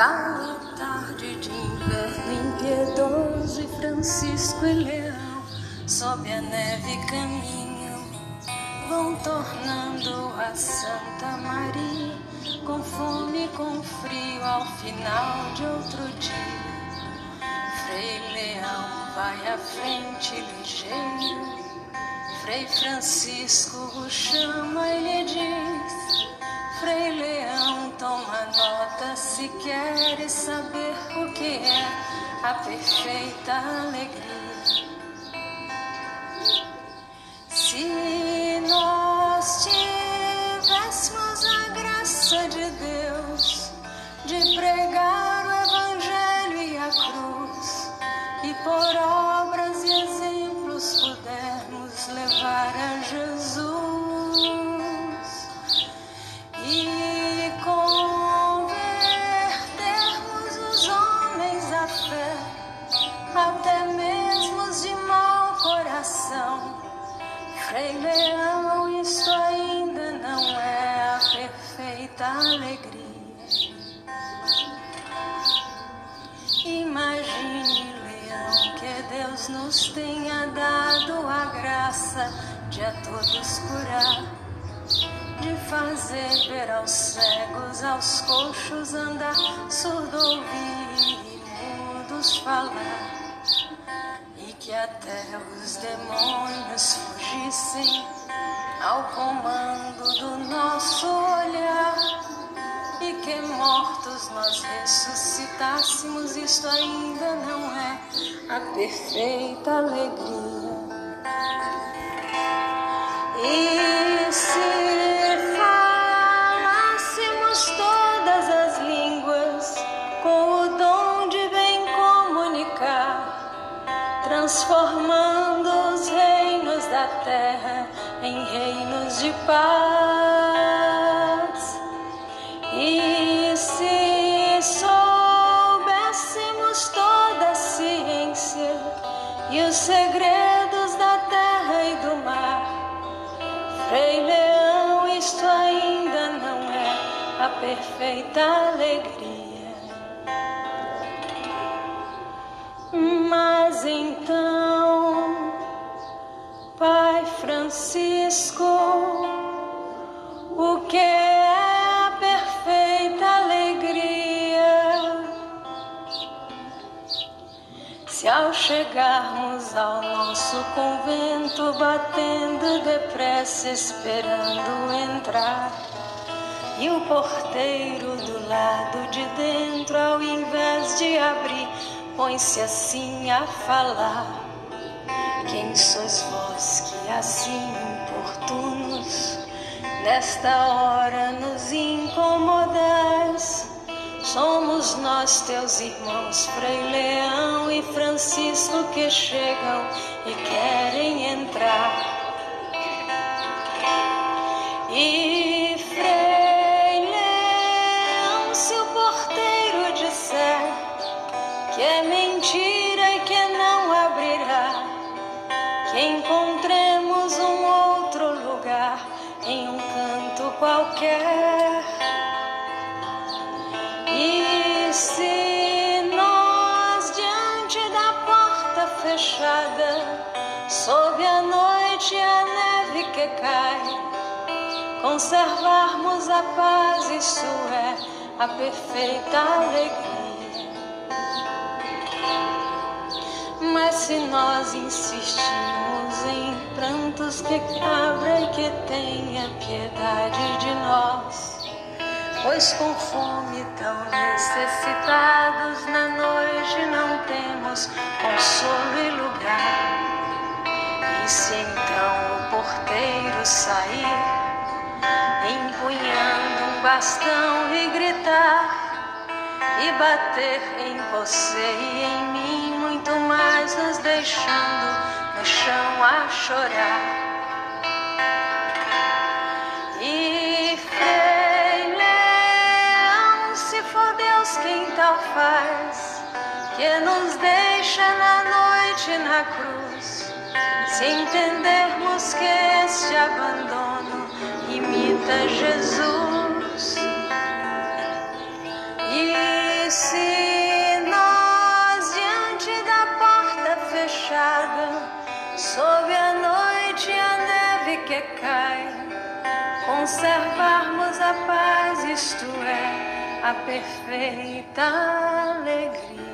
Cala tarde de inverno impiedoso e Francisco e Leão sob a neve caminham, vão tornando a Santa Maria com fome e com frio ao final de outro dia. Frei Leão vai à frente ligeiro, Frei Francisco o chama e lhe diz: Frei Leão, toma nota se queres saber o que é a perfeita alegria. Se nós tivéssemos a graça de Deus de pregar o Evangelho e a cruz e por obras e exemplos pudermos levar a Jesus Frei Leão, isto ainda não é a perfeita alegria. Imagine, Leão, que Deus nos tenha dado a graça de a todos curar de fazer ver aos cegos, aos coxos andar, surdo ouvir e mudos falar, e que até os demônios fugissem ao comando do nosso olhar, e que mortos nós ressuscitássemos, isto ainda não é a perfeita alegria. E transformando os reinos da terra em reinos de paz. E se soubéssemos toda a ciência e os segredos da terra e do mar, Frei Leão, isto ainda não é a perfeita alegria. Francisco, o que é a perfeita alegria? Se ao chegarmos ao nosso convento, batendo depressa, esperando entrar, e o porteiro do lado de dentro, ao invés de abrir, põe-se assim a falar: Quem sois vós que assim importunos, nesta hora nos incomodais? Somos nós, teus irmãos, Frei Leão e Francisco, que chegam e querem entrar. E encontremos um outro lugar em um canto qualquer. E se nós, diante da porta fechada, sob a noite a neve que cai, conservarmos a paz, isso é a perfeita alegria. Mas se nós insistimos em prantos que abra e que tenha piedade de nós, Pois com fome tão necessitados na noite não temos consolo e lugar. E se então o porteiro sair, empunhando um bastão e gritar, e bater em você e em mim, muito mais nos deixando no chão a chorar. E Frei Leão, se for Deus quem tal faz, que nos deixa na noite na cruz, se entendermos que este abandono imita Jesus. se nós diante da porta fechada, sob a noite a neve que cai, conservarmos a paz, isto é, a perfeita alegria.